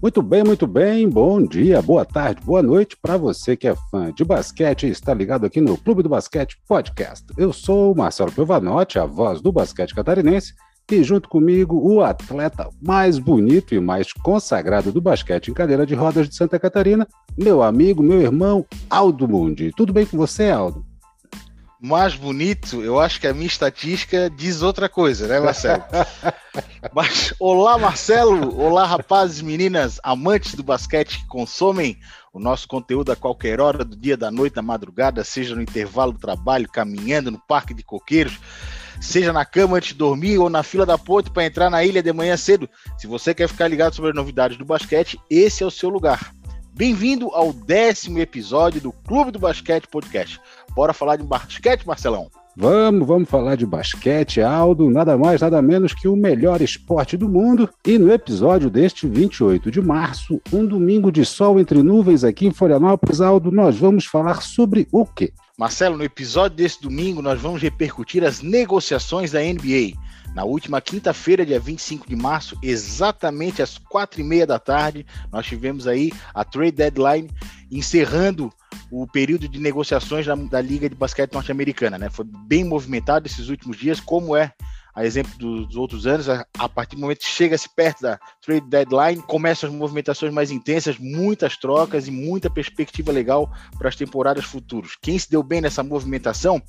Muito bem, muito bem. Bom dia, boa tarde, boa noite para você que é fã de basquete e está ligado aqui no Clube do Basquete Podcast. Eu sou o Marcelo Piovanotti, a voz do basquete catarinense, e junto comigo o atleta mais bonito e mais consagrado do basquete em cadeira de rodas de Santa Catarina, meu amigo, meu irmão Aldo Mundi. Tudo bem com você, Aldo? Mais bonito, eu acho que a minha estatística diz outra coisa, né, Marcelo? Mas, olá, Marcelo! Olá, rapazes, meninas, amantes do basquete que consomem o nosso conteúdo a qualquer hora do dia, da noite, da madrugada, seja no intervalo do trabalho, caminhando no parque de coqueiros, seja na cama antes de dormir ou na fila da ponte para entrar na ilha de manhã cedo. Se você quer ficar ligado sobre as novidades do basquete, esse é o seu lugar. Bem-vindo ao décimo episódio do Clube do Basquete Podcast. Bora falar de basquete, Marcelão? Vamos, vamos falar de basquete, Aldo, nada mais, nada menos que o melhor esporte do mundo. E no episódio deste 28 de março, um domingo de sol entre nuvens aqui em Florianópolis, Aldo, nós vamos falar sobre o quê? Marcelo, no episódio desse domingo, nós vamos repercutir as negociações da NBA. Na última quinta-feira, dia 25 de março, exatamente às quatro e meia da tarde, nós tivemos aí a trade deadline encerrando o período de negociações da, da Liga de Basquete Norte-Americana, né? Foi bem movimentado esses últimos dias, como é a exemplo dos outros anos, a, a partir do momento que chega-se perto da trade deadline, começam as movimentações mais intensas, muitas trocas e muita perspectiva legal para as temporadas futuras. Quem se deu bem nessa movimentação,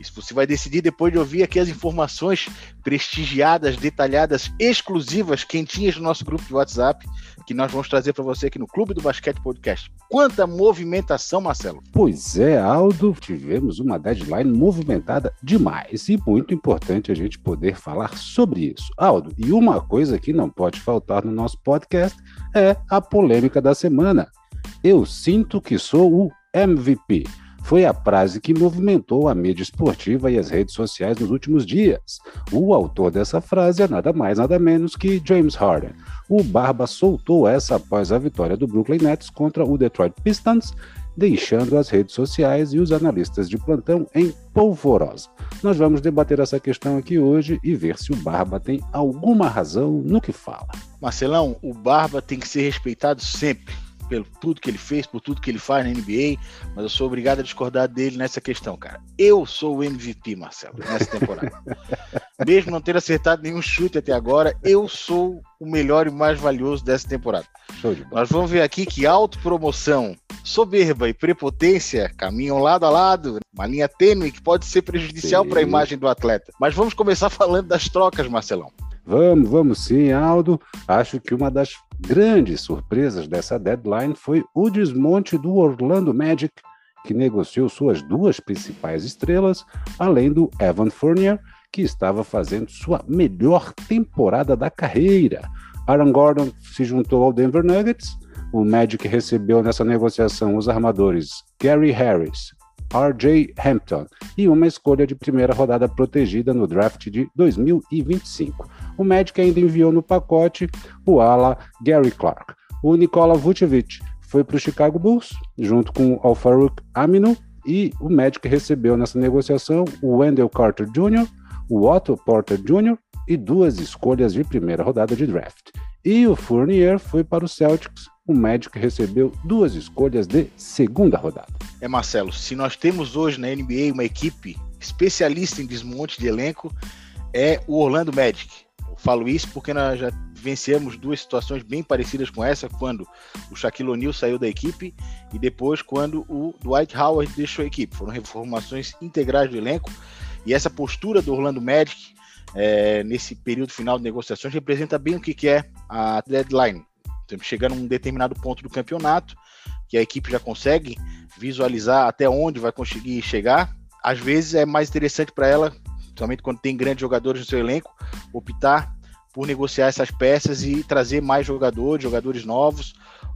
isso você vai decidir depois de ouvir aqui as informações prestigiadas, detalhadas, exclusivas, quentinhas do nosso grupo de WhatsApp, que nós vamos trazer para você aqui no Clube do Basquete Podcast. Quanta movimentação, Marcelo! Pois é, Aldo, tivemos uma deadline movimentada demais e muito importante a gente poder falar sobre isso. Aldo, e uma coisa que não pode faltar no nosso podcast é a polêmica da semana. Eu sinto que sou o MVP. Foi a frase que movimentou a mídia esportiva e as redes sociais nos últimos dias. O autor dessa frase é nada mais nada menos que James Harden. O Barba soltou essa após a vitória do Brooklyn Nets contra o Detroit Pistons deixando as redes sociais e os analistas de plantão em polvorosa. Nós vamos debater essa questão aqui hoje e ver se o Barba tem alguma razão no que fala. Marcelão, o Barba tem que ser respeitado sempre pelo tudo que ele fez, por tudo que ele faz na NBA, mas eu sou obrigado a discordar dele nessa questão, cara. Eu sou o MVP, Marcelo, nessa temporada. Mesmo não ter acertado nenhum chute até agora, eu sou o melhor e mais valioso dessa temporada. Nós vamos ver aqui que autopromoção, soberba e prepotência caminham lado a lado, uma linha tênue que pode ser prejudicial para a imagem do atleta. Mas vamos começar falando das trocas, Marcelão. Vamos, vamos sim, Aldo. Acho que uma das grandes surpresas dessa deadline foi o desmonte do Orlando Magic, que negociou suas duas principais estrelas, além do Evan Fournier, que estava fazendo sua melhor temporada da carreira. Aaron Gordon se juntou ao Denver Nuggets. O Magic recebeu nessa negociação os armadores Gary Harris, R.J. Hampton e uma escolha de primeira rodada protegida no draft de 2025. O Magic ainda enviou no pacote o ala Gary Clark. O Nikola Vucevic foi para o Chicago Bulls, junto com o Alfaruk Aminu, e o Magic recebeu nessa negociação o Wendell Carter Jr., o Otto Porter Jr. e duas escolhas de primeira rodada de draft. E o Fournier foi para o Celtics. O Magic recebeu duas escolhas de segunda rodada. É, Marcelo, se nós temos hoje na NBA uma equipe especialista em desmonte de elenco, é o Orlando Magic. Eu falo isso porque nós já vencemos duas situações bem parecidas com essa, quando o Shaquille O'Neal saiu da equipe e depois quando o Dwight Howard deixou a equipe. Foram reformações integrais do elenco e essa postura do Orlando Magic é, nesse período final de negociações representa bem o que, que é a deadline. Chegando a um determinado ponto do campeonato que a equipe já consegue visualizar até onde vai conseguir chegar. Às vezes é mais interessante para ela, principalmente quando tem grandes jogadores no seu elenco, optar por negociar essas peças e trazer mais jogadores, jogadores novos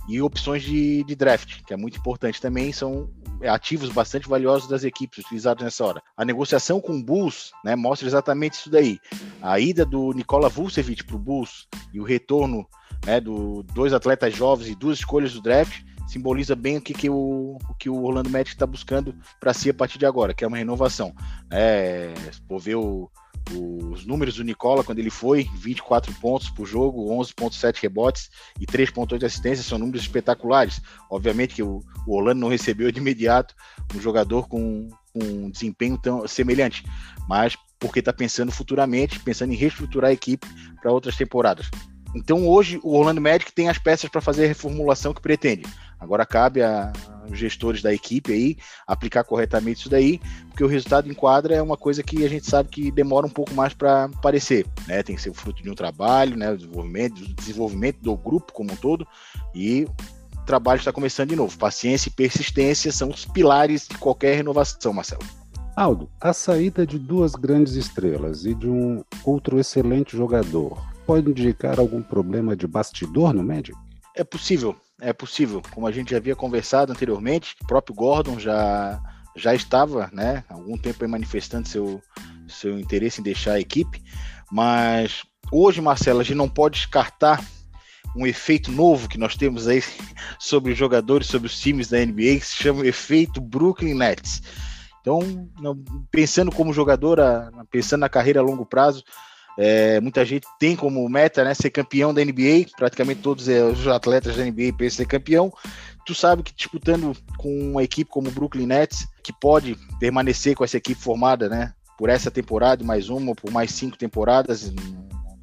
e opções de, de draft, que é muito importante também, são ativos bastante valiosos das equipes utilizados nessa hora. A negociação com o Bulls né, mostra exatamente isso daí. A ida do Nikola Vucevic para o Bulls e o retorno né, do dois atletas jovens e duas escolhas do draft simboliza bem o que, que, o, o que o Orlando Magic está buscando para si a partir de agora, que é uma renovação. É, por ver o, os números do Nicola quando ele foi, 24 pontos por jogo, 11.7 rebotes e 3.8 assistências, são números espetaculares. Obviamente que o, o Orlando não recebeu de imediato um jogador com, com um desempenho tão semelhante, mas porque está pensando futuramente, pensando em reestruturar a equipe para outras temporadas. Então hoje o Orlando Magic tem as peças para fazer a reformulação que pretende. Agora cabe a, os gestores da equipe aí aplicar corretamente isso daí, porque o resultado em quadra é uma coisa que a gente sabe que demora um pouco mais para aparecer, né? Tem que ser o fruto de um trabalho, né? O desenvolvimento, o desenvolvimento do grupo como um todo e o trabalho está começando de novo. Paciência e persistência são os pilares de qualquer renovação, Marcelo. Aldo, a saída de duas grandes estrelas e de um outro excelente jogador pode indicar algum problema de bastidor no Magic? É possível, é possível. Como a gente já havia conversado anteriormente, o próprio Gordon já, já estava, né, algum tempo manifestando seu, seu interesse em deixar a equipe, mas hoje, Marcelo, a gente não pode descartar um efeito novo que nós temos aí sobre os jogadores, sobre os times da NBA, que se chama efeito Brooklyn Nets. Então, pensando como jogador, pensando na carreira a longo prazo, é, muita gente tem como meta né, ser campeão da NBA, praticamente todos é, os atletas da NBA pensam ser campeão. Tu sabe que disputando com uma equipe como o Brooklyn Nets, que pode permanecer com essa equipe formada né, por essa temporada, mais uma, por mais cinco temporadas,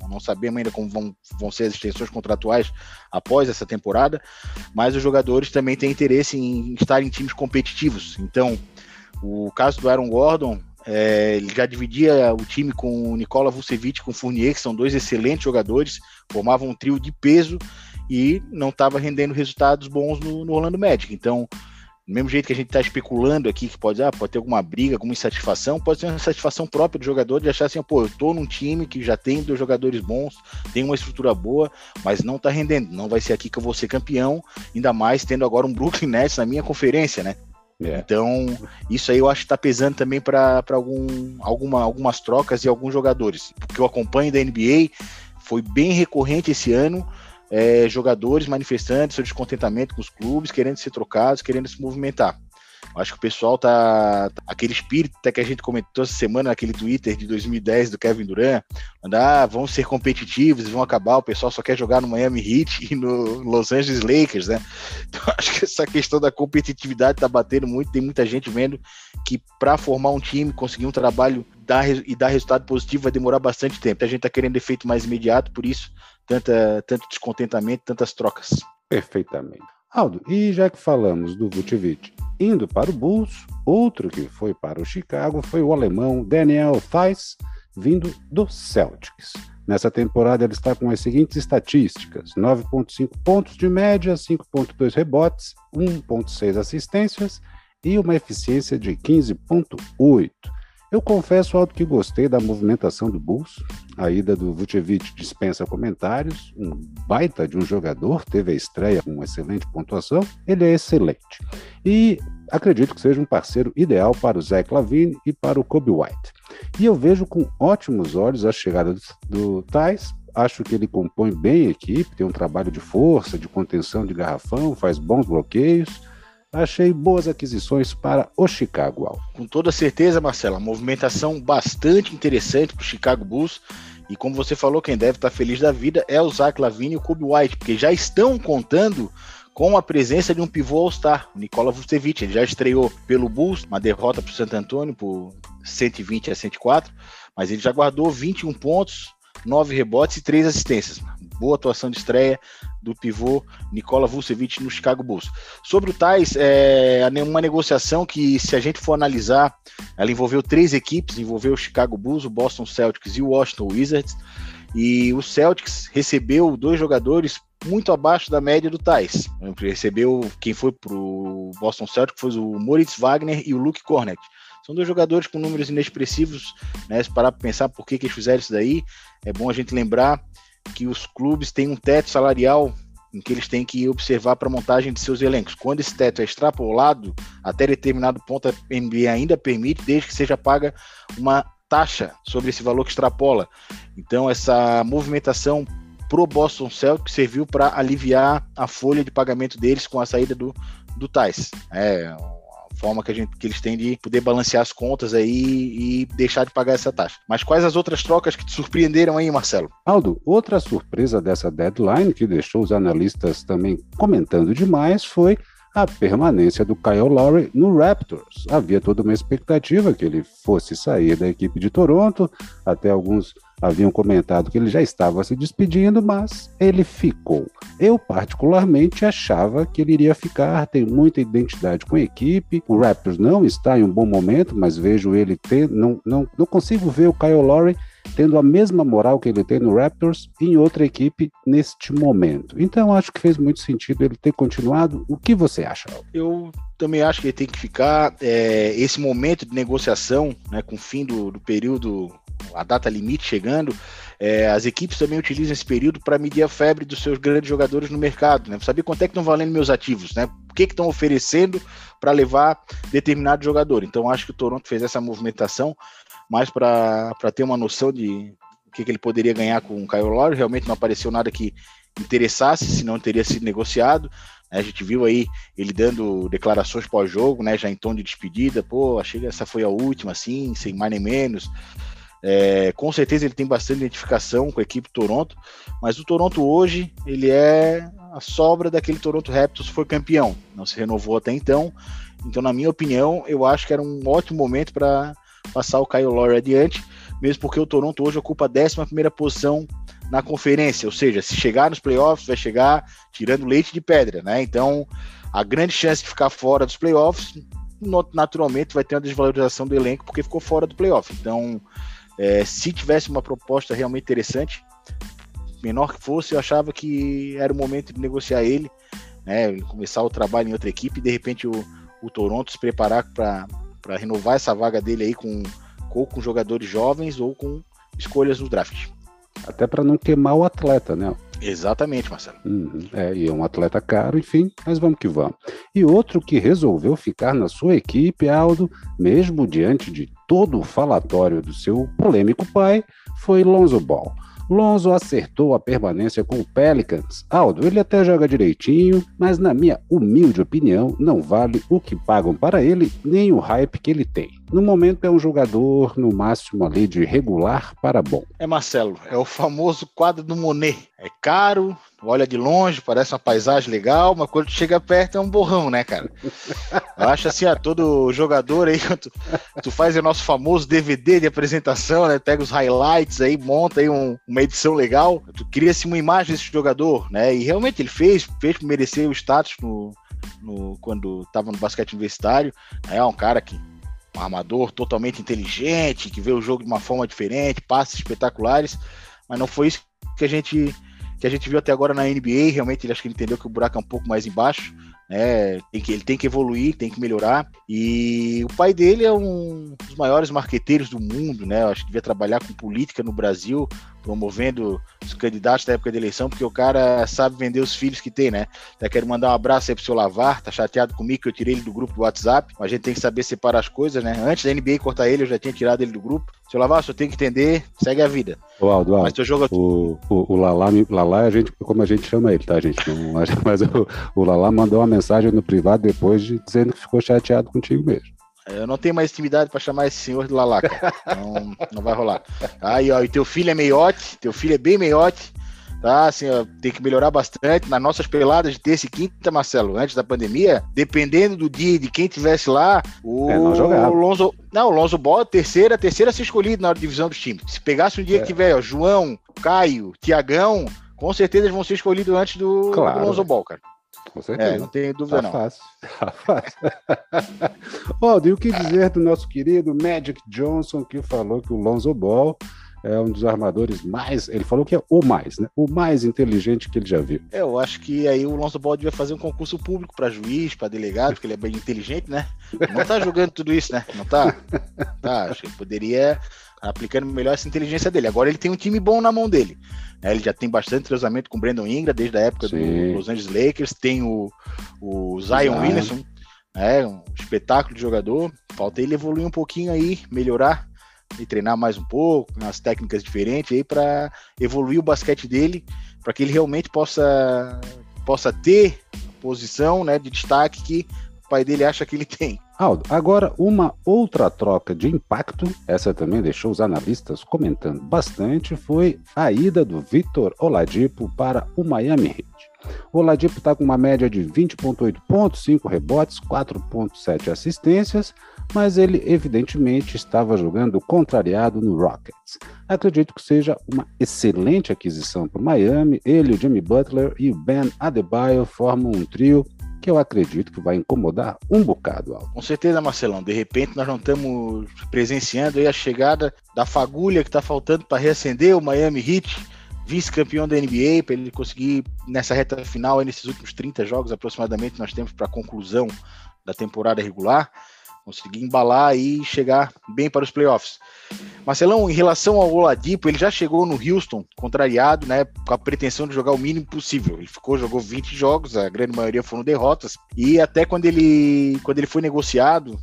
não sabemos ainda como vão, vão ser as extensões contratuais após essa temporada, mas os jogadores também têm interesse em estar em times competitivos. Então, o caso do Aaron Gordon é, ele já dividia o time com o Nicola Vucevic com o Fournier, que são dois excelentes jogadores, formavam um trio de peso e não estava rendendo resultados bons no, no, Orlando Magic. Então, do mesmo jeito que a gente está especulando aqui que pode, ah, pode ter alguma briga, alguma insatisfação, pode ser uma satisfação própria do jogador de achar assim, pô, eu tô num time que já tem dois jogadores bons, tem uma estrutura boa, mas não está rendendo. Não vai ser aqui que eu vou ser campeão, ainda mais tendo agora um Brooklyn Nets na minha conferência, né? É. Então, isso aí eu acho que está pesando também para algum, alguma, algumas trocas e alguns jogadores. Porque eu acompanho da NBA, foi bem recorrente esse ano. É, jogadores manifestando seu descontentamento com os clubes, querendo ser trocados, querendo se movimentar. Acho que o pessoal tá, tá. Aquele espírito até que a gente comentou essa semana naquele Twitter de 2010 do Kevin Durant, ah, vão ser competitivos, vão acabar, o pessoal só quer jogar no Miami Heat e no Los Angeles Lakers, né? Então acho que essa questão da competitividade tá batendo muito, tem muita gente vendo que para formar um time, conseguir um trabalho dar, e dar resultado positivo vai demorar bastante tempo. A gente tá querendo efeito mais imediato, por isso tanta, tanto descontentamento, tantas trocas. Perfeitamente. Aldo, e já que falamos do Vucevic indo para o Bulls, outro que foi para o Chicago foi o alemão Daniel Theiss, vindo do Celtics. Nessa temporada ele está com as seguintes estatísticas: 9,5 pontos de média, 5,2 rebotes, 1,6 assistências e uma eficiência de 15,8. Eu confesso, Aldo, que gostei da movimentação do Bulls. A ida do Vucevic dispensa comentários. Um baita de um jogador, teve a estreia com excelente pontuação. Ele é excelente. E acredito que seja um parceiro ideal para o Zach Lavine e para o Kobe White. E eu vejo com ótimos olhos a chegada do, do Thais. Acho que ele compõe bem a equipe, tem um trabalho de força, de contenção de garrafão, faz bons bloqueios achei boas aquisições para o Chicago Al. Com toda certeza, Marcela, movimentação bastante interessante para o Chicago Bulls. E como você falou, quem deve estar feliz da vida é o Zach Lavine e o Kobe White, porque já estão contando com a presença de um pivô All-Star, o Nikola Vucevic. Ele já estreou pelo Bulls, uma derrota para o Santo Antônio por 120 a 104, mas ele já guardou 21 pontos, 9 rebotes e 3 assistências boa atuação de estreia do pivô Nikola Vucevic no Chicago Bulls. Sobre o Tais, é uma negociação que, se a gente for analisar, ela envolveu três equipes, envolveu o Chicago Bulls, o Boston Celtics e o Washington Wizards. E o Celtics recebeu dois jogadores muito abaixo da média do Tais. Recebeu quem foi para o Boston Celtics foi o Moritz Wagner e o Luke Cornett. São dois jogadores com números inexpressivos, né? Se parar para pensar por que, que eles fizeram isso daí, é bom a gente lembrar que os clubes têm um teto salarial em que eles têm que observar para a montagem de seus elencos. Quando esse teto é extrapolado, até determinado ponto a NBA ainda permite, desde que seja paga uma taxa sobre esse valor que extrapola. Então essa movimentação pro Boston Celtics serviu para aliviar a folha de pagamento deles com a saída do, do Tais. É, forma que, a gente, que eles têm de poder balancear as contas aí e deixar de pagar essa taxa. Mas quais as outras trocas que te surpreenderam aí, Marcelo? Aldo, outra surpresa dessa deadline que deixou os analistas também comentando demais foi a permanência do Kyle Lowry no Raptors. Havia toda uma expectativa que ele fosse sair da equipe de Toronto, até alguns haviam comentado que ele já estava se despedindo, mas ele ficou. Eu, particularmente, achava que ele iria ficar, tem muita identidade com a equipe. O Raptors não está em um bom momento, mas vejo ele ter. Não, não, não consigo ver o Kyle Lowry tendo a mesma moral que ele tem no Raptors em outra equipe neste momento. Então acho que fez muito sentido ele ter continuado. O que você acha? Eu também acho que ele tem que ficar. É, esse momento de negociação, né, com o fim do, do período, a data limite chegando, é, as equipes também utilizam esse período para medir a febre dos seus grandes jogadores no mercado, né? Saber quanto é que estão valendo meus ativos, né? O que estão oferecendo para levar determinado jogador. Então acho que o Toronto fez essa movimentação mais para ter uma noção de o que, que, ele poderia ganhar com o Kyle Lowry. Realmente não apareceu nada que interessasse, senão teria sido negociado. Né? A gente viu aí ele dando declarações pós-jogo, né? já em tom de despedida. Pô, achei que essa foi a última, assim, sem mais nem menos. É, com certeza ele tem bastante identificação com a equipe Toronto, mas o Toronto hoje ele é a sobra daquele Toronto Raptors foi campeão, não se renovou até então. Então, na minha opinião, eu acho que era um ótimo momento para passar o Kyle Lowry adiante, mesmo porque o Toronto hoje ocupa a 11 posição na conferência, ou seja, se chegar nos playoffs, vai chegar tirando leite de pedra, né? Então, a grande chance de ficar fora dos playoffs, naturalmente, vai ter uma desvalorização do elenco porque ficou fora do playoff. Então, é, se tivesse uma proposta realmente interessante, menor que fosse, eu achava que era o momento de negociar ele, né? Começar o trabalho em outra equipe e de repente o, o Toronto se preparar para para renovar essa vaga dele aí com ou com jogadores jovens ou com escolhas no draft. Até para não queimar o atleta, né? Exatamente, Marcelo. Uhum, é, e é um atleta caro, enfim, mas vamos que vamos. E outro que resolveu ficar na sua equipe, Aldo, mesmo diante de todo o falatório do seu polêmico pai, foi Lonzo Ball. Lonzo acertou a permanência com o Pelicans. Aldo, ele até joga direitinho, mas na minha humilde opinião, não vale o que pagam para ele, nem o hype que ele tem. No momento é um jogador, no máximo ali, de regular para bom. É Marcelo, é o famoso quadro do Monet. É caro, olha de longe, parece uma paisagem legal, mas quando chega perto é um borrão, né, cara? Eu acho assim, ó, todo jogador aí, tu, tu faz o nosso famoso DVD de apresentação, né? Pega os highlights aí, monta aí um, uma edição legal, tu cria-se uma imagem desse jogador, né? E realmente ele fez, fez merecer o status no, no, quando estava no basquete universitário. É um cara que um armador totalmente inteligente, que vê o jogo de uma forma diferente, passes espetaculares, mas não foi isso que a gente que a gente viu até agora na NBA. Realmente, ele acho que ele entendeu que o buraco é um pouco mais embaixo. Né? Tem que, ele tem que evoluir, tem que melhorar. E o pai dele é um dos maiores marqueteiros do mundo, né? Eu acho que devia trabalhar com política no Brasil, promovendo os candidatos da época da eleição, porque o cara sabe vender os filhos que tem, né? Até quero mandar um abraço aí pro seu Lavar, tá chateado comigo que eu tirei ele do grupo do WhatsApp, a gente tem que saber separar as coisas, né? Antes da NBA cortar ele, eu já tinha tirado ele do grupo. Seu Lavar, só tem que entender, segue a vida. O Aldo, Aldo mas teu jogo... o, o, o Lalá, Lalá é a gente, como a gente chama ele, tá, gente? Não, mas o, o Lalá mandou uma mensagem no privado depois de, dizendo que ficou chateado contigo mesmo. Eu não tenho mais intimidade para chamar esse senhor de Lalaca. não, não vai rolar. Aí, ó, e teu filho é meiote, teu filho é bem meiote, tá? Assim, ó, tem que melhorar bastante. Nas nossas peladas de terça e quinta, Marcelo, antes da pandemia, dependendo do dia e de quem tivesse lá, o, é, não o Lonzo. Não, o Lonzo Ball, terceira, terceira a ser escolhido na divisão dos times. Se pegasse um dia é. que tiver, ó, João, Caio, Tiagão, com certeza eles vão ser escolhidos antes do, claro. do Lonzo Ball, cara. Com certeza. É, não tenho dúvida, tá não. Fácil. Tá fácil. Aldo, e o que dizer do nosso querido Magic Johnson, que falou que o Lonzo Ball é um dos armadores mais. Ele falou que é o mais, né? O mais inteligente que ele já viu. É, eu acho que aí o Lonzo Ball devia fazer um concurso público para juiz, para delegado, porque ele é bem inteligente, né? Não tá jogando tudo isso, né? Não tá? Tá, acho que ele poderia aplicando melhor essa inteligência dele. Agora ele tem um time bom na mão dele. Né? Ele já tem bastante treinamento com o Brandon Ingram desde a época Sim. do Los Angeles Lakers. Tem o, o Zion Williamson, né? um espetáculo de jogador. Falta ele evoluir um pouquinho aí, melhorar e treinar mais um pouco, umas técnicas diferentes aí para evoluir o basquete dele, para que ele realmente possa possa ter posição, né, de destaque que o pai dele acha que ele tem. Aldo, agora uma outra troca de impacto, essa também deixou os analistas comentando bastante, foi a ida do Vitor Oladipo para o Miami Heat. O Oladipo está com uma média de 20,8 pontos, 5 rebotes, 4,7 assistências, mas ele evidentemente estava jogando contrariado no Rockets. Acredito que seja uma excelente aquisição para o Miami. Ele, o Jimmy Butler e o Ben Adebayo formam um trio que eu acredito que vai incomodar um bocado. Com certeza, Marcelão. De repente nós não estamos presenciando a chegada da fagulha que está faltando para reacender o Miami Heat, vice-campeão da NBA, para ele conseguir nessa reta final, nesses últimos 30 jogos aproximadamente, nós temos para a conclusão da temporada regular conseguir embalar e chegar bem para os playoffs. Marcelão, em relação ao Oladipo, ele já chegou no Houston contrariado, né, com a pretensão de jogar o mínimo possível. Ele ficou, jogou 20 jogos, a grande maioria foram derrotas, e até quando ele, quando ele foi negociado,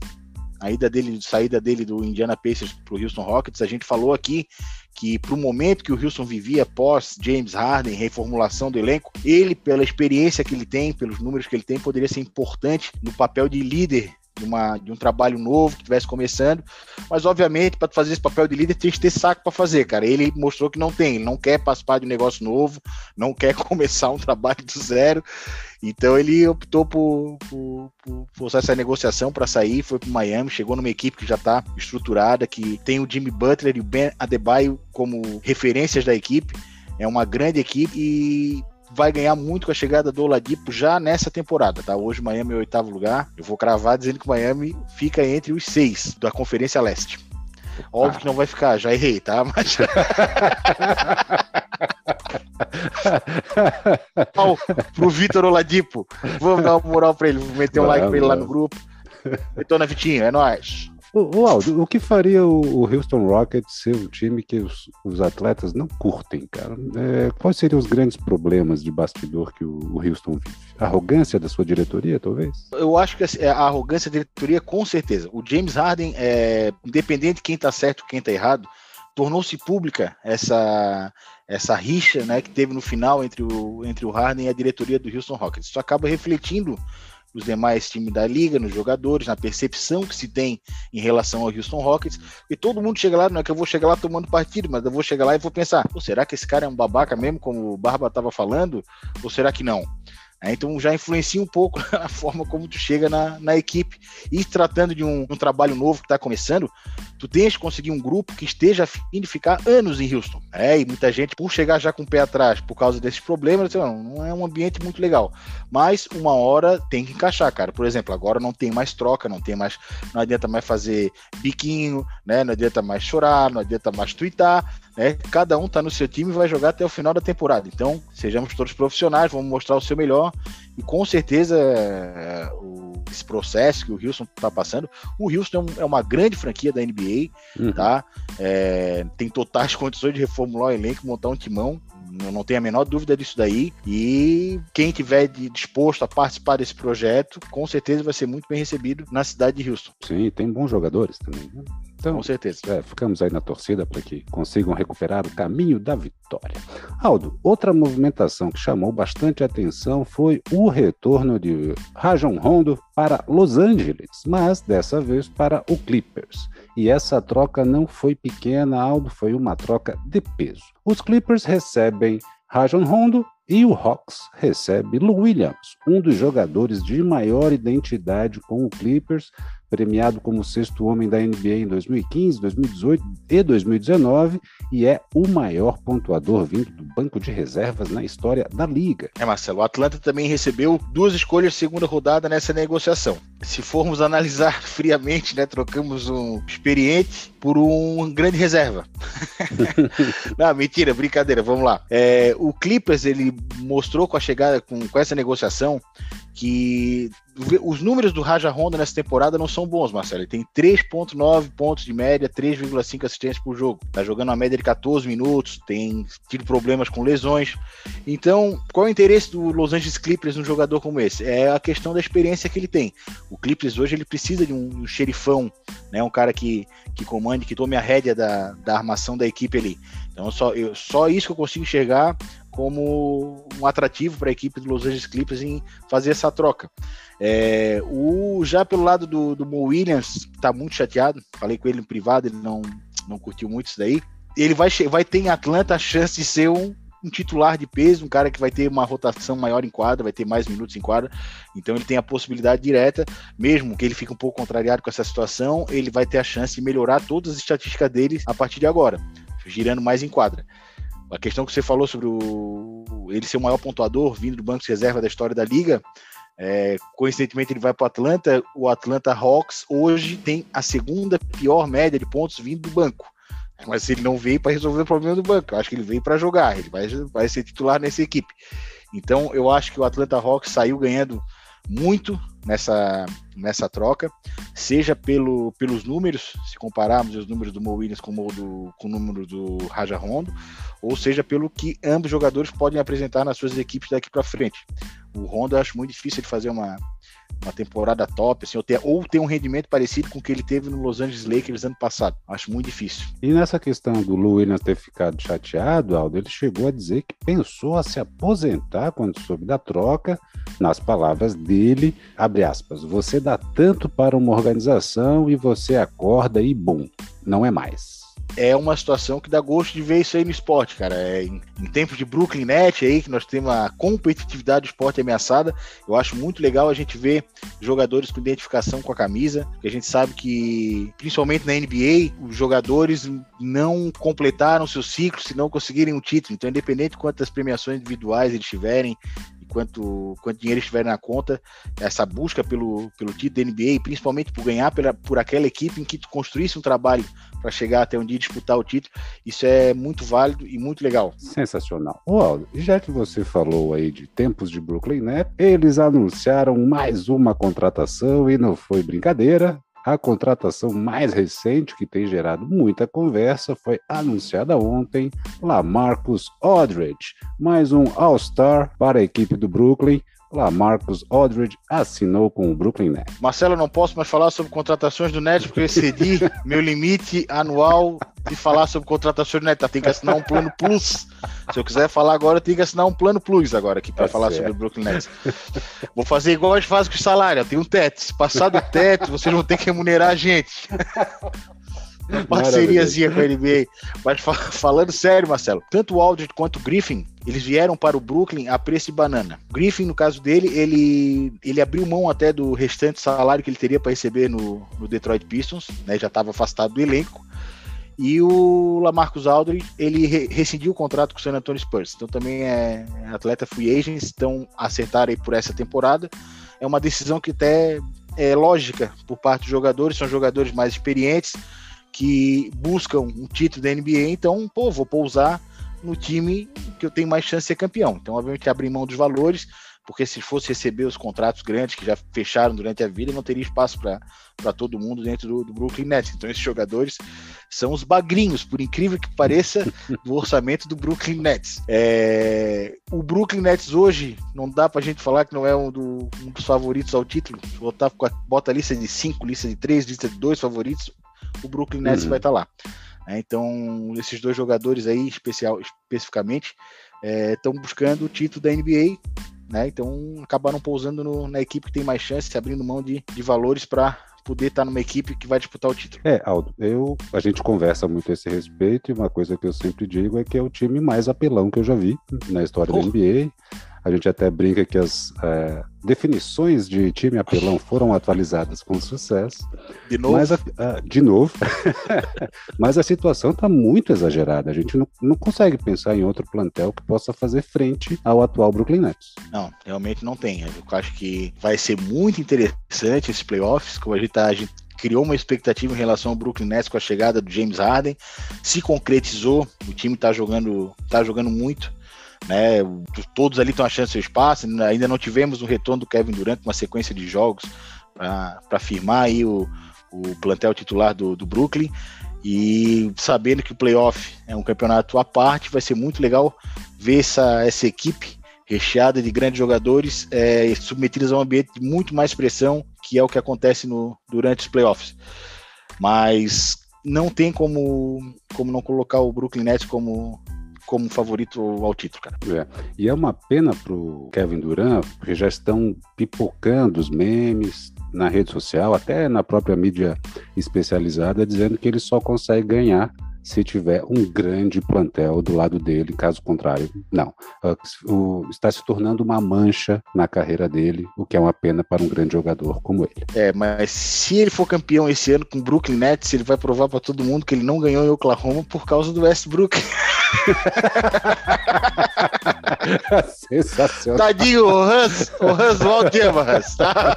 a ida dele, saída dele do Indiana Pacers para o Houston Rockets, a gente falou aqui que para o momento que o Houston vivia pós James Harden, reformulação do elenco, ele, pela experiência que ele tem, pelos números que ele tem, poderia ser importante no papel de líder de, uma, de um trabalho novo que estivesse começando. Mas, obviamente, para fazer esse papel de líder, tem que ter saco para fazer, cara. Ele mostrou que não tem, ele não quer participar de um negócio novo, não quer começar um trabalho do zero. Então ele optou por, por, por forçar essa negociação para sair, foi para Miami, chegou numa equipe que já está estruturada, que tem o Jimmy Butler e o Ben Adebayo como referências da equipe. É uma grande equipe e vai ganhar muito com a chegada do Oladipo já nessa temporada, tá? Hoje Miami é o oitavo lugar. Eu vou cravar dizendo que Miami fica entre os seis da Conferência Leste. Óbvio ah. que não vai ficar, já errei, tá? Mas... Ó, pro Vitor Oladipo. Vamos dar uma moral pra ele, vou meter um like pra ele lá no grupo. Detona Vitinho, é nóis. O, Aldo, o que faria o, Houston Rockets ser um time que os, os atletas não curtem, cara? É, quais seriam os grandes problemas de bastidor que o, o Houston vive? A arrogância da sua diretoria, talvez? Eu acho que assim, é, a arrogância da diretoria, com certeza. O James Harden, é, independente de quem tá certo quem tá errado, tornou-se pública essa essa rixa né, que teve no final entre o, entre o Harden e a diretoria do Houston Rockets. Isso acaba refletindo os demais times da liga, nos jogadores, na percepção que se tem em relação ao Houston Rockets. E todo mundo chega lá, não é que eu vou chegar lá tomando partido, mas eu vou chegar lá e vou pensar: será que esse cara é um babaca mesmo, como o Barba estava falando? Ou será que não? É, então já influencia um pouco a forma como tu chega na, na equipe. E tratando de um, um trabalho novo que está começando, tu tens que conseguir um grupo que esteja afim de ficar anos em Houston. É, e muita gente, por chegar já com o pé atrás por causa desses problemas, não, não é um ambiente muito legal. Mas uma hora tem que encaixar, cara. Por exemplo, agora não tem mais troca, não tem mais. Não adianta mais fazer biquinho, né? Não adianta mais chorar, não adianta mais twittar. Né? Cada um tá no seu time e vai jogar até o final da temporada. Então, sejamos todos profissionais, vamos mostrar o seu melhor e com certeza o, esse processo que o Houston está passando, o Houston é, uma grande franquia da NBA, uhum. tá? É, tem totais condições de reformular o elenco, montar um timão. Eu não tenho a menor dúvida disso daí. E quem tiver disposto a participar desse projeto, com certeza vai ser muito bem recebido na cidade de Houston. Sim, tem bons jogadores também. Né? Então, Com certeza. É, ficamos aí na torcida para que consigam recuperar o caminho da vitória. Aldo, outra movimentação que chamou bastante atenção foi o retorno de Rajon Rondo para Los Angeles, mas dessa vez para o Clippers. E essa troca não foi pequena, Aldo, foi uma troca de peso. Os Clippers recebem Rajon Rondo e o Hawks recebe Lou Williams, um dos jogadores de maior identidade com o Clippers, premiado como sexto homem da NBA em 2015, 2018 e 2019 e é o maior pontuador vindo do banco de reservas na história da liga. É, Marcelo, o Atlanta também recebeu duas escolhas de segunda rodada nessa negociação. Se formos analisar friamente, né, trocamos um experiente por um grande reserva. Não, mentira, brincadeira, vamos lá. É, o Clippers, ele mostrou com a chegada, com, com essa negociação, que os números do Raja Honda nessa temporada não são bons, Marcelo. Ele tem 3,9 pontos de média, 3,5 assistências por jogo. Tá jogando uma média de 14 minutos, tem tido problemas com lesões. Então, qual é o interesse do Los Angeles Clippers num jogador como esse? É a questão da experiência que ele tem. O Clippers hoje ele precisa de um, um xerifão, né? um cara que, que comande, que tome a rédea da, da armação da equipe ali. Então, só, eu, só isso que eu consigo enxergar como um atrativo para a equipe do Los Angeles Clippers em fazer essa troca. É, o, já pelo lado do, do Mo Williams, está muito chateado. Falei com ele em privado, ele não, não curtiu muito isso daí. Ele vai, vai ter em Atlanta a chance de ser um, um titular de peso, um cara que vai ter uma rotação maior em quadra, vai ter mais minutos em quadra, então ele tem a possibilidade direta, mesmo que ele fique um pouco contrariado com essa situação, ele vai ter a chance de melhorar todas as estatísticas dele a partir de agora, girando mais em quadra. A questão que você falou sobre o, ele ser o maior pontuador vindo do banco de reserva da história da liga, é, coincidentemente ele vai para o Atlanta. O Atlanta Hawks hoje tem a segunda pior média de pontos vindo do banco. Mas ele não veio para resolver o problema do banco. Eu acho que ele veio para jogar. Ele vai, vai ser titular nessa equipe. Então eu acho que o Atlanta Hawks saiu ganhando muito nessa, nessa troca, seja pelo, pelos números, se compararmos os números do Mo Williams com o, do, com o número do Raja Rondo, ou seja pelo que ambos jogadores podem apresentar nas suas equipes daqui para frente. O Rondo eu acho muito difícil de fazer uma, uma temporada top, assim, ou ter, ou ter um rendimento parecido com o que ele teve no Los Angeles Lakers ano passado. Acho muito difícil. E nessa questão do Lou Williams ter ficado chateado, Aldo, ele chegou a dizer que pensou a se aposentar quando soube da troca, nas palavras dele, abre aspas, você dá tanto para uma organização e você acorda e bom, não é mais é uma situação que dá gosto de ver isso aí no esporte, cara. É, em, em tempos de Brooklyn Net aí, que nós temos a competitividade do esporte ameaçada, eu acho muito legal a gente ver jogadores com identificação com a camisa, que a gente sabe que, principalmente na NBA, os jogadores não completaram seu ciclo se não conseguirem um título. Então, independente de quantas premiações individuais eles tiverem, quanto, quanto dinheiro estiver na conta, essa busca pelo, pelo título da NBA, principalmente por ganhar pela, por aquela equipe em que tu construísse um trabalho para chegar até um dia disputar o título, isso é muito válido e muito legal. Sensacional. Aldo, já que você falou aí de tempos de Brooklyn Nets, eles anunciaram mais uma contratação e não foi brincadeira. A contratação mais recente, que tem gerado muita conversa, foi anunciada ontem: Lamarcus Aldridge, mais um All-Star para a equipe do Brooklyn. Lamarcus Aldridge assinou com o Brooklyn Nets. Marcelo, não posso mais falar sobre contratações do Nets porque eu excedi meu limite anual de falar sobre contratações do Nets. Tá, tem que assinar um plano plus. Se eu quiser falar agora, eu tenho que assinar um plano plus agora aqui para tá falar certo. sobre o Brooklyn Nets. Vou fazer igual a gente faz com o salário. Tem um teto. Se passar do teto, vocês vão ter que remunerar a gente. Parceriazinha com a NBA. Mas falando sério, Marcelo, tanto o Aldridge quanto o Griffin, eles vieram para o Brooklyn a preço de banana. Griffin, no caso dele, ele, ele abriu mão até do restante salário que ele teria para receber no, no Detroit Pistons, né? Já estava afastado do elenco. E o Lamarcus Aldridge, ele re rescindiu o contrato com o San Antonio Spurs. Então também é atleta free agent, então acertaram aí por essa temporada. É uma decisão que até é lógica por parte dos jogadores, são jogadores mais experientes, que buscam um título da NBA, então, pô, vou pousar no time que eu tenho mais chance de ser campeão. Então, obviamente, abrir mão dos valores, porque se fosse receber os contratos grandes que já fecharam durante a vida, não teria espaço para todo mundo dentro do, do, Brooklyn Nets. Então, esses jogadores são os bagrinhos, por incrível que pareça, do orçamento do Brooklyn Nets. É, o Brooklyn Nets hoje, não dá para a gente falar que não é um, do, um dos favoritos ao título. Botar, bota a lista de cinco, lista de três, lista de dois favoritos o Brooklyn Nets uhum. vai estar tá lá. É, então, esses dois jogadores aí, especial, especificamente, estão é, buscando o título da NBA, né? Então, acabaram pousando no, na equipe que tem mais chance, abrindo mão de, de valores para poder estar tá numa equipe que vai disputar o título. É, Aldo, eu, a gente conversa muito a esse respeito e uma coisa que eu sempre digo é que é o time mais apelão que eu já vi na história oh. da NBA. A gente até brinca que as é, definições de time apelão foram atualizadas com sucesso. De novo? Mas a, a, de novo. mas a situação está muito exagerada. A gente não, não consegue pensar em outro plantel que possa fazer frente ao atual Brooklyn Nets. Não, realmente não tem. Eu acho que vai ser muito interessante esses playoffs, como a gente está criou uma expectativa em relação ao Brooklyn Nets com a chegada do James Harden, se concretizou, o time está jogando, tá jogando muito né? Todos ali estão achando seu espaço. Ainda não tivemos o retorno do Kevin Durant, uma sequência de jogos para firmar aí o, o plantel titular do, do Brooklyn. E sabendo que o playoff é um campeonato à parte, vai ser muito legal ver essa, essa equipe recheada de grandes jogadores é, submetidas a um ambiente de muito mais pressão, que é o que acontece no, durante os playoffs. Mas não tem como, como não colocar o Brooklyn Nets como como favorito ao título, cara. É. E é uma pena pro Kevin Durant, porque já estão pipocando os memes na rede social, até na própria mídia especializada, dizendo que ele só consegue ganhar se tiver um grande plantel do lado dele, caso contrário, não. Ah, o, está se tornando uma mancha na carreira dele, o que é uma pena para um grande jogador como ele. É, mas se ele for campeão esse ano com o Brooklyn Nets, ele vai provar para todo mundo que ele não ganhou em Oklahoma por causa do Westbrook. Sensacional. Tadinho, o Hans, o Hans Hans, tá?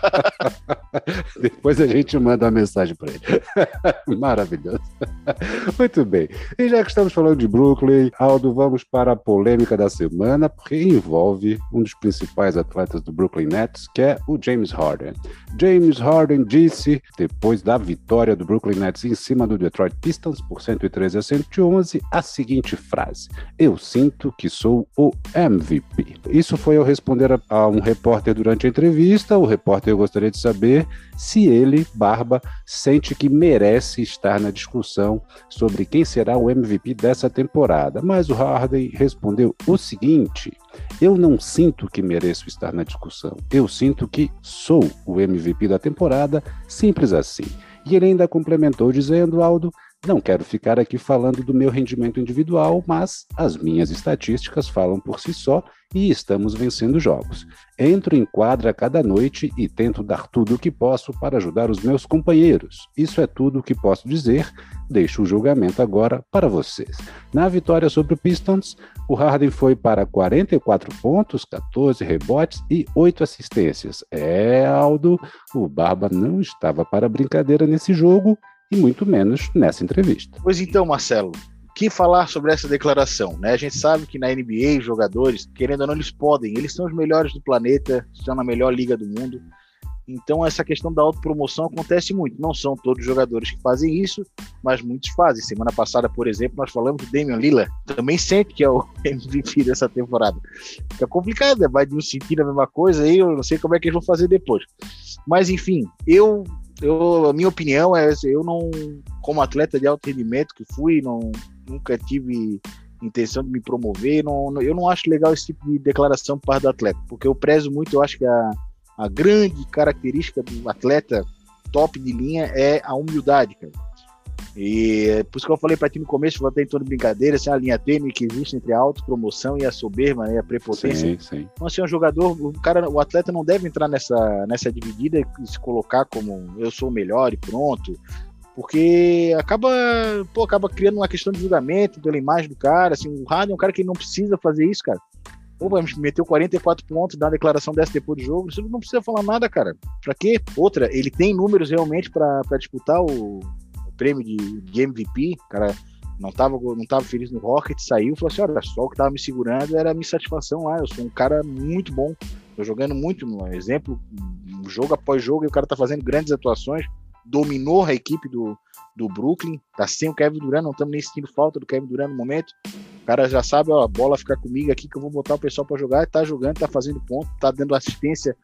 Depois a gente manda uma mensagem para ele. Maravilhoso. Muito bem. E já que estamos falando de Brooklyn, Aldo, vamos para a polêmica da semana, porque envolve um dos principais atletas do Brooklyn Nets, que é o James Harden. James Harden disse, depois da vitória do Brooklyn Nets em cima do Detroit Pistons por 113 a 111, a seguinte frase: Eu sinto que sou o MVP. Isso foi ao responder a, a um repórter durante a entrevista. O repórter gostaria de saber se ele, Barba, sente que merece estar na discussão sobre quem será o MVP dessa temporada. Mas o Harden respondeu o seguinte: Eu não sinto que mereço estar na discussão. Eu sinto que sou o MVP da temporada, simples assim. E ele ainda complementou dizendo, Aldo, não quero ficar aqui falando do meu rendimento individual, mas as minhas estatísticas falam por si só e estamos vencendo jogos. Entro em quadra cada noite e tento dar tudo o que posso para ajudar os meus companheiros. Isso é tudo o que posso dizer. Deixo o julgamento agora para vocês. Na vitória sobre o Pistons, o Harden foi para 44 pontos, 14 rebotes e 8 assistências. É, Aldo, o Barba não estava para brincadeira nesse jogo e muito menos nessa entrevista. Pois então, Marcelo, que falar sobre essa declaração? Né? A gente sabe que na NBA, jogadores, querendo ou não, eles podem, eles são os melhores do planeta, estão na melhor liga do mundo. Então, essa questão da autopromoção acontece muito. Não são todos os jogadores que fazem isso, mas muitos fazem. Semana passada, por exemplo, nós falamos do Damian Lillard, também sente que é o MVP dessa temporada. Fica complicado, né? vai de um sentir a mesma coisa aí, eu não sei como é que eles vão fazer depois. Mas, enfim, eu eu, a minha opinião é eu não, como atleta de alto rendimento que fui, não, nunca tive intenção de me promover, não, eu não acho legal esse tipo de declaração por parte do atleta, porque eu prezo muito, eu acho que a, a grande característica do atleta top de linha é a humildade, cara. E é por isso que eu falei para ti no começo, vou até em toda brincadeira, assim, a linha tênue que existe entre a autopromoção e a soberba, né, a prepotência. Sim, sim. Então, assim, um jogador, o cara, o atleta não deve entrar nessa, nessa dividida e se colocar como eu sou o melhor e pronto, porque acaba, pô, acaba criando uma questão de julgamento pela imagem do cara, assim, o Harden é um cara que não precisa fazer isso, cara. Pô, meteu 44 pontos na declaração dessa depois do jogo, você não precisa falar nada, cara. Pra quê? Outra, ele tem números realmente para disputar o, prêmio de, de MVP, cara não estava não tava feliz no Rocket, saiu e falou assim: olha, só o que estava me segurando era a minha satisfação lá. Eu sou um cara muito bom, tô jogando muito, no exemplo, jogo após jogo, e o cara tá fazendo grandes atuações, dominou a equipe do, do Brooklyn, tá sem o Kevin Durant, não estamos nem sentindo falta do Kevin Durant no momento. O cara já sabe, ó, a bola ficar comigo aqui que eu vou botar o pessoal para jogar, tá jogando, tá fazendo ponto, tá dando assistência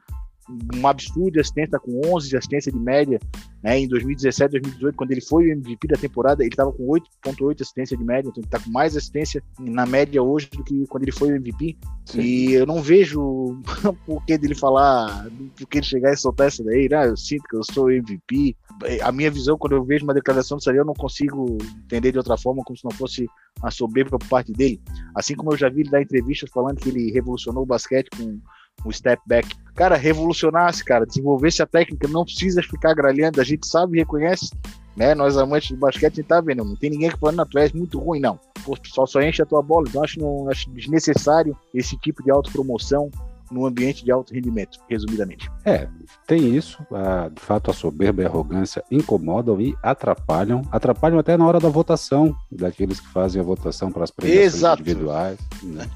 um absurdo de assistência, com 11 de assistência de média, né? Em 2017, 2018, quando ele foi o MVP da temporada, ele estava com 8.8 assistência de média, então ele tá com mais assistência na média hoje do que quando ele foi o MVP. Sim. E eu não vejo por que dele falar, por que ele chegar e soltar essa daí, né? Eu sinto que eu sou MVP. A minha visão, quando eu vejo uma declaração disso aí, eu não consigo entender de outra forma, como se não fosse uma soberba por parte dele. Assim como eu já vi ele dar entrevistas falando que ele revolucionou o basquete com o step back. Cara, revolucionasse, cara, desenvolvesse a técnica, não precisa ficar gralhando, a gente sabe e reconhece, né? Nós amantes do basquete, a gente tá vendo, não tem ninguém que falando, tu és muito ruim, não. Pô, só, só enche a tua bola, então acho, não, acho desnecessário esse tipo de autopromoção no ambiente de alto rendimento, resumidamente. É, tem isso. A, de fato, a soberba e a arrogância incomodam e atrapalham. Atrapalham até na hora da votação, daqueles que fazem a votação para as premiações Exato. individuais. Né?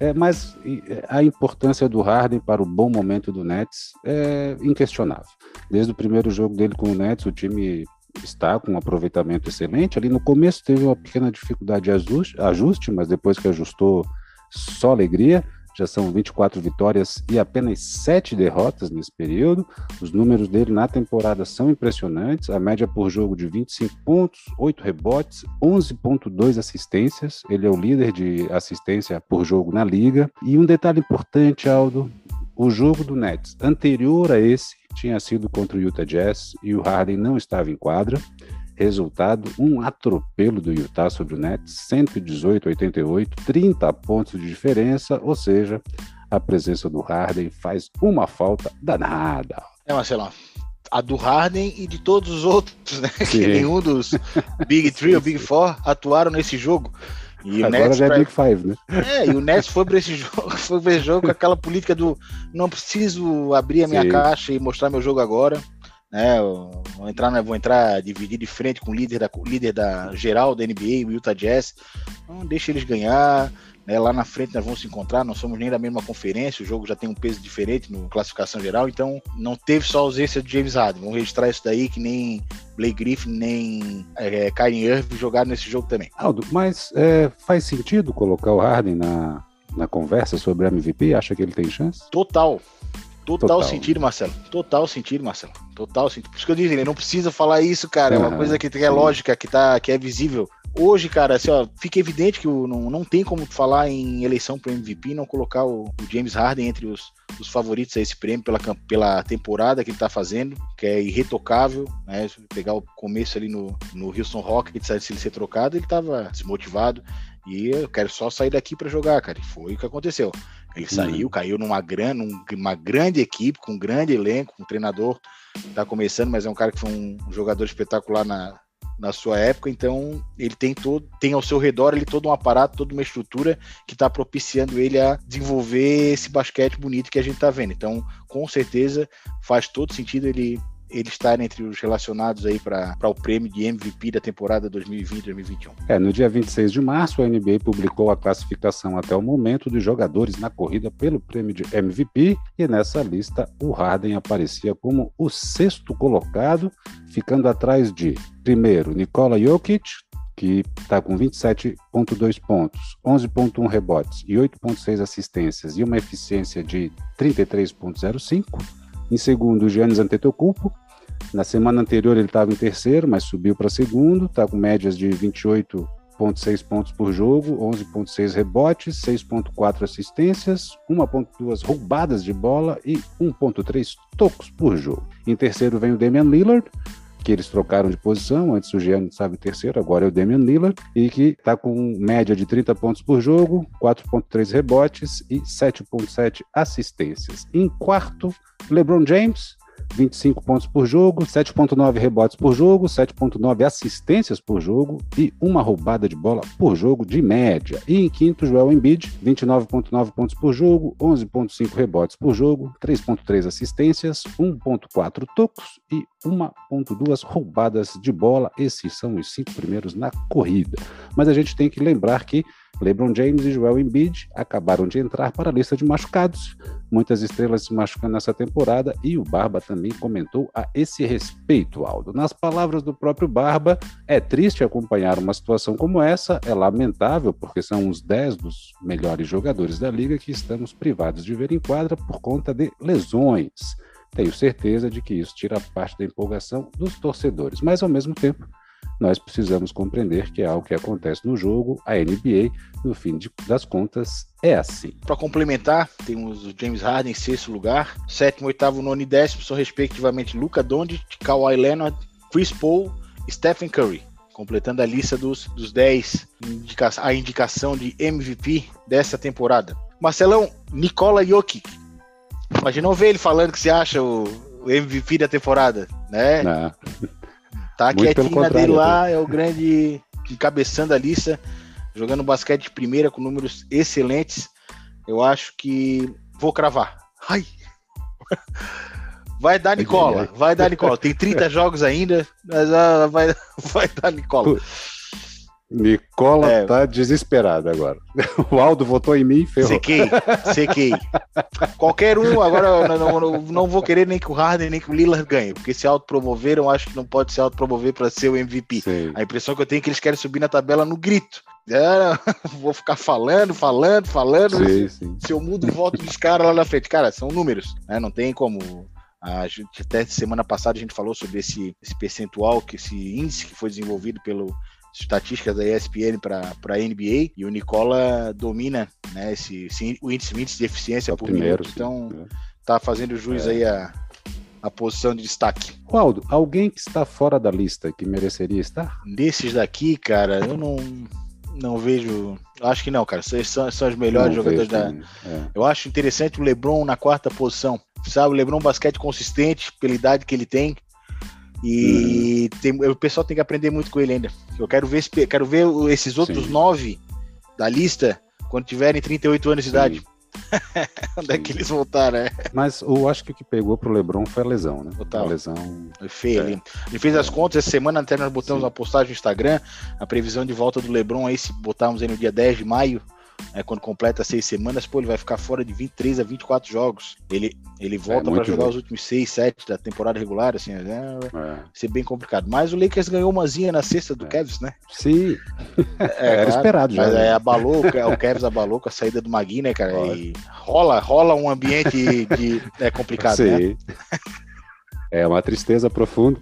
É, mas a importância do Harden para o bom momento do Nets é inquestionável. Desde o primeiro jogo dele com o Nets, o time está com um aproveitamento excelente. Ali no começo teve uma pequena dificuldade de ajuste, ajuste mas depois que ajustou, só alegria. Já são 24 vitórias e apenas 7 derrotas nesse período. Os números dele na temporada são impressionantes, a média por jogo de 25 pontos, 8 rebotes, 11.2 assistências. Ele é o líder de assistência por jogo na liga. E um detalhe importante, Aldo, o jogo do Nets anterior a esse tinha sido contra o Utah Jazz e o Harden não estava em quadra. Resultado: um atropelo do Utah sobre o Nets, 118 88, 30 pontos de diferença, ou seja, a presença do Harden faz uma falta danada. É, Marcelão, a do Harden e de todos os outros, né? Sim. Que nenhum dos Big Three ou Big Four atuaram nesse jogo. E Agora Nets já é pra... Big Five, né? É, e o Nets foi para esse jogo, foi para esse jogo com aquela política do não preciso abrir a minha Sim. caixa e mostrar meu jogo agora. Né, vou entrar, vou entrar dividir de frente com o líder da líder da geral da NBA, o Utah Jazz. Então, deixa eles ganhar. Né, lá na frente nós vamos se encontrar, não somos nem da mesma conferência, o jogo já tem um peso diferente no classificação geral, então não teve só ausência de James Harden. Vamos registrar isso daí que nem Blake Griffin nem é, Kyrie Irving jogaram nesse jogo também. Aldo, mas é, faz sentido colocar o Harden na, na conversa sobre MVP? Acha que ele tem chance? Total. Total, Total, sentido, Marcelo. Total sentido, Marcelo. Total sentido. Por isso que eu disse, ele não precisa falar isso, cara. É uma coisa que, é lógica, que, tá, que é visível. Hoje, cara, assim, ó, fica evidente que o, não, não tem como falar em eleição para MVP e não colocar o, o, James Harden entre os, os favoritos a esse prêmio pela, pela temporada que ele está fazendo, que é irretocável, né? Pegar o começo ali no, no Houston Rockets, se ele ser trocado, ele estava desmotivado. E eu quero só sair daqui para jogar, cara. E foi o que aconteceu. Ele uhum. saiu, caiu numa, gran, uma grande equipe, com um grande elenco, um treinador que tá começando, mas é um cara que foi um jogador espetacular na, na sua época, então ele tem todo, tem ao seu redor ele todo um aparato, toda uma estrutura que está propiciando ele a desenvolver esse basquete bonito que a gente está vendo. Então, com certeza faz todo sentido ele ele estar entre os relacionados aí para o prêmio de MVP da temporada 2020-2021. É, no dia 26 de março, a NBA publicou a classificação até o momento dos jogadores na corrida pelo prêmio de MVP e nessa lista o Harden aparecia como o sexto colocado, ficando atrás de, primeiro, Nikola Jokic, que está com 27,2 pontos, 11,1 rebotes e 8,6 assistências e uma eficiência de 33,05. Em segundo, Giannis Antetokounmpo, na semana anterior ele estava em terceiro, mas subiu para segundo, está com médias de 28,6 pontos por jogo, 11,6 rebotes, 6,4 assistências, 1,2 roubadas de bola e 1,3 tocos por jogo. Em terceiro vem o Damian Lillard, que eles trocaram de posição, antes o Giannis estava em terceiro, agora é o Damian Lillard, e que está com média de 30 pontos por jogo, 4.3 rebotes e 7.7 assistências. Em quarto, LeBron James, 25 pontos por jogo, 7,9 rebotes por jogo, 7,9 assistências por jogo e uma roubada de bola por jogo de média. E em quinto, Joel Embiid, 29,9 pontos por jogo, 11,5 rebotes por jogo, 3,3 assistências, 1,4 tocos e 1,2 roubadas de bola. Esses são os cinco primeiros na corrida. Mas a gente tem que lembrar que LeBron James e Joel Embiid acabaram de entrar para a lista de machucados. Muitas estrelas se machucando nessa temporada e o Barba também comentou a esse respeito, Aldo. Nas palavras do próprio Barba, é triste acompanhar uma situação como essa, é lamentável porque são uns 10 dos melhores jogadores da liga que estamos privados de ver em quadra por conta de lesões. Tenho certeza de que isso tira parte da empolgação dos torcedores, mas ao mesmo tempo nós precisamos compreender que é algo que acontece no jogo, a NBA, no fim de, das contas, é assim. Para complementar, temos o James Harden em sexto lugar, sétimo, oitavo, nono e décimo são respectivamente Luca Doncic, Kawhi Leonard, Chris Paul e Stephen Curry. Completando a lista dos, dos 10, indica a indicação de MVP dessa temporada. Marcelão, Nicola Jokic. Imagina ver ele falando que se acha o, o MVP da temporada, né? Não. Tá quietinho na dele lá, é o grande encabeçando a lista, jogando basquete de primeira com números excelentes. Eu acho que vou cravar. Ai! Vai dar Nicola, vai dar Nicola. Tem 30 jogos ainda, mas ah, vai, vai dar Nicola. Nicola é. tá desesperado agora. O Aldo votou em mim e ferrou. Sequei, sequei. Qualquer um, agora não, não, não, vou querer nem que o Harden nem que o Lillard ganhe, porque se autopromoveram, acho que não pode se autopromover para ser o MVP. Sim. A impressão que eu tenho é que eles querem subir na tabela no grito. É, vou ficar falando, falando, falando. Sim, sim. Se eu mudo, volto dos caras lá na frente. Cara, são números, né? Não tem como. A gente, até semana passada a gente falou sobre esse, esse percentual, que esse índice que foi desenvolvido pelo estatísticas da ESPN para a NBA e o Nicola domina né, esse, esse o índice, índice de eficiência é por primeiro, minuto. Então é. tá fazendo juiz é. aí a, a posição de destaque. Aldo, alguém que está fora da lista que mereceria estar? Desses daqui, cara, eu não não vejo. Acho que não, cara. São, são os melhores não jogadores da. É. Eu acho interessante o Lebron na quarta posição. Sabe, o Lebron basquete consistente, pela idade que ele tem. E uhum. tem, o pessoal tem que aprender muito com ele ainda. Eu quero ver, quero ver esses outros Sim. nove da lista quando tiverem 38 anos de Sim. idade. Onde é que eles voltaram, é? Mas eu acho que o que pegou pro Lebron foi a lesão, né? Total. A lesão. Foi feio é. ali. Ele fez as contas essa semana, até nós botamos Sim. uma postagem no Instagram, a previsão de volta do Lebron aí, se botarmos aí no dia 10 de maio, né, quando completa seis semanas, pô, ele vai ficar fora de 23 a 24 jogos. Ele, ele volta é, para jogar bom. os últimos seis, sete da temporada regular, assim, né, é. ser bem complicado. Mas o Lakers ganhou umazinha na sexta do é. Kevs, né? Sim. É, Era esperado já. Mas né? é, abalou, o Kevs abalou com a saída do Magui, né, cara? E rola, rola um ambiente de, é complicado, Sim. né? É uma tristeza profunda.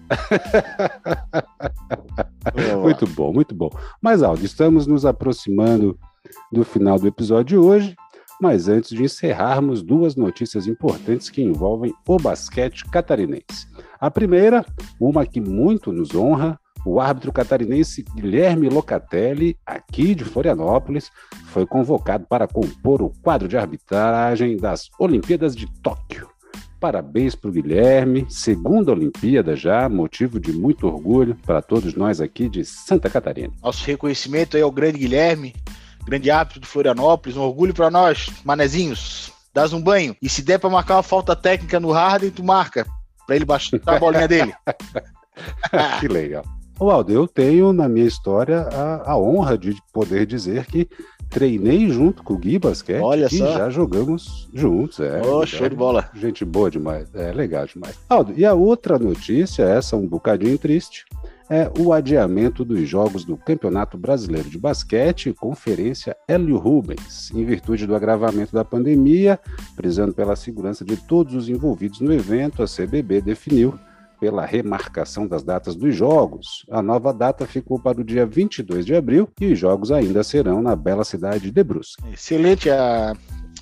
muito bom, muito bom. Mas, Aldo, estamos nos aproximando do final do episódio de hoje. Mas antes de encerrarmos, duas notícias importantes que envolvem o basquete catarinense. A primeira, uma que muito nos honra, o árbitro catarinense Guilherme Locatelli, aqui de Florianópolis, foi convocado para compor o quadro de arbitragem das Olimpíadas de Tóquio. Parabéns para o Guilherme, segunda Olimpíada já, motivo de muito orgulho para todos nós aqui de Santa Catarina. Nosso reconhecimento aí ao grande Guilherme, grande árbitro de Florianópolis, um orgulho para nós, manezinhos. Dás um banho. E se der para marcar uma falta técnica no Harden, tu marca. Para ele baixar a bolinha dele. que legal. O Aldo, eu tenho na minha história a, a, honra de poder dizer que treinei junto com o Gui Basquete Olha e só. já jogamos juntos. É, oh, show de bola. Gente boa demais. É legal demais. Aldo, e a outra notícia, essa um bocadinho triste, é o adiamento dos jogos do Campeonato Brasileiro de Basquete, Conferência Hélio Rubens, em virtude do agravamento da pandemia, prezando pela segurança de todos os envolvidos no evento, a CBB definiu pela remarcação das datas dos jogos. A nova data ficou para o dia 22 de abril e os jogos ainda serão na bela cidade de Brusque. Excelente a,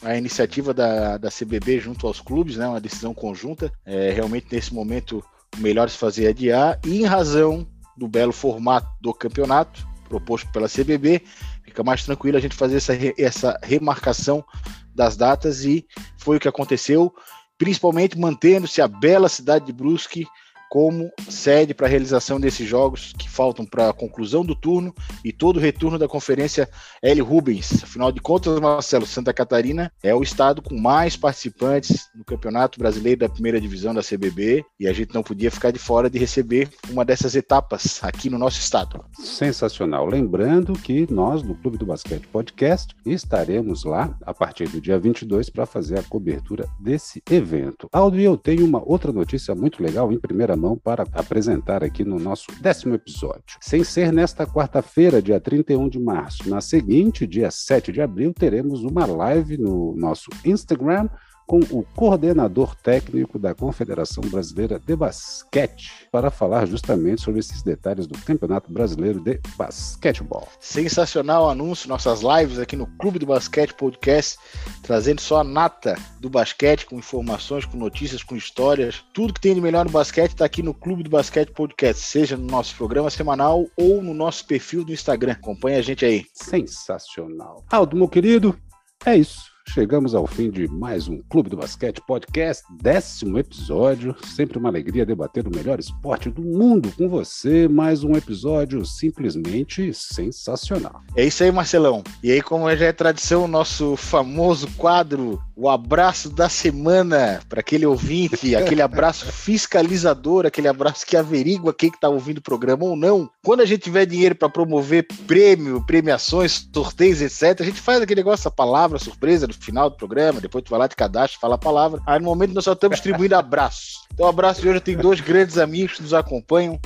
a iniciativa da, da CBB junto aos clubes, né, uma decisão conjunta. É, realmente, nesse momento, o melhor se fazer adiar, e em razão do belo formato do campeonato proposto pela CBB, fica mais tranquilo a gente fazer essa, essa remarcação das datas e foi o que aconteceu, principalmente mantendo-se a bela cidade de Brusque como sede para a realização desses jogos que faltam para a conclusão do turno e todo o retorno da conferência L. Rubens. Afinal de contas, Marcelo, Santa Catarina é o estado com mais participantes no Campeonato Brasileiro da Primeira Divisão da CBB e a gente não podia ficar de fora de receber uma dessas etapas aqui no nosso estado. Sensacional. Lembrando que nós, do Clube do Basquete Podcast, estaremos lá a partir do dia 22 para fazer a cobertura desse evento. Aldo, e eu tenho uma outra notícia muito legal em primeira mão para apresentar aqui no nosso décimo episódio. Sem ser nesta quarta-feira, dia 31 de março, na seguinte, dia 7 de abril, teremos uma live no nosso Instagram com o coordenador técnico da Confederação Brasileira de Basquete para falar justamente sobre esses detalhes do Campeonato Brasileiro de Basquetebol. Sensacional anúncio, nossas lives aqui no Clube do Basquete Podcast, trazendo só a nata do basquete, com informações, com notícias, com histórias. Tudo que tem de melhor no basquete está aqui no Clube do Basquete Podcast, seja no nosso programa semanal ou no nosso perfil do Instagram. Acompanhe a gente aí. Sensacional. Aldo, meu querido, é isso. Chegamos ao fim de mais um Clube do Basquete Podcast, décimo episódio. Sempre uma alegria debater o melhor esporte do mundo com você. Mais um episódio simplesmente sensacional. É isso aí, Marcelão. E aí, como já é tradição, o nosso famoso quadro, o abraço da semana para aquele ouvinte, aquele abraço fiscalizador, aquele abraço que averigua quem está ouvindo o programa ou não. Quando a gente tiver dinheiro para promover prêmio, premiações, sorteios, etc., a gente faz aquele negócio, a palavra surpresa final do programa, depois tu vai lá de cadastro, fala a palavra. Aí no momento nós só estamos distribuindo abraços. Então, o abraço de hoje tenho dois grandes amigos que nos acompanham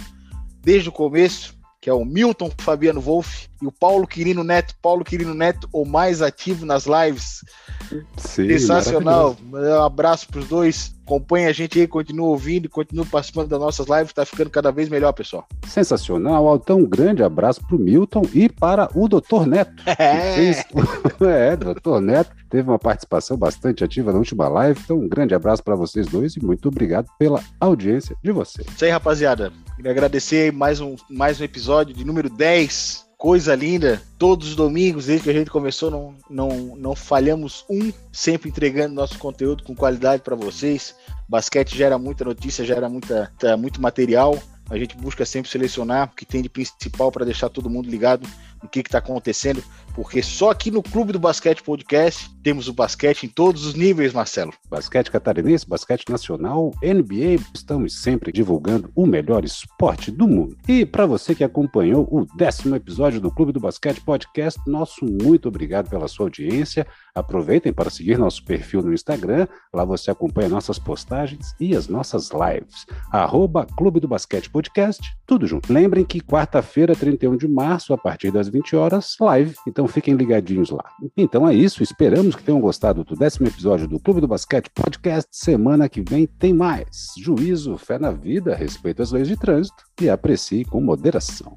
desde o começo, que é o Milton Fabiano Wolff, e o Paulo Quirino Neto, Paulo Quirino Neto, o mais ativo nas lives. Sim, Sensacional. Um abraço para os dois. Acompanhe a gente aí, continue ouvindo, continue participando das nossas lives, está ficando cada vez melhor, pessoal. Sensacional. Então, um grande abraço para o Milton e para o Dr. Neto. É. Fez... é, Dr. Neto teve uma participação bastante ativa na última live. Então, um grande abraço para vocês dois e muito obrigado pela audiência de vocês. Isso aí, rapaziada. Queria agradecer mais um, mais um episódio de número 10 coisa linda. Todos os domingos, desde que a gente começou, não, não, não falhamos um, sempre entregando nosso conteúdo com qualidade para vocês. Basquete gera muita notícia, gera muita, muito material. A gente busca sempre selecionar o que tem de principal para deixar todo mundo ligado no que está acontecendo, porque só aqui no Clube do Basquete Podcast temos o basquete em todos os níveis, Marcelo. Basquete catarinense, basquete nacional, NBA, estamos sempre divulgando o melhor esporte do mundo. E para você que acompanhou o décimo episódio do Clube do Basquete Podcast, nosso muito obrigado pela sua audiência. Aproveitem para seguir nosso perfil no Instagram, lá você acompanha nossas postagens e as nossas lives. Arroba Clube do Basquete Podcast, tudo junto. Lembrem que quarta-feira, 31 de março, a partir das 20 horas, live. Então fiquem ligadinhos lá. Então é isso, esperamos que tenham gostado do décimo episódio do Clube do Basquete Podcast. Semana que vem tem mais. Juízo, fé na vida, respeito às leis de trânsito e aprecie com moderação.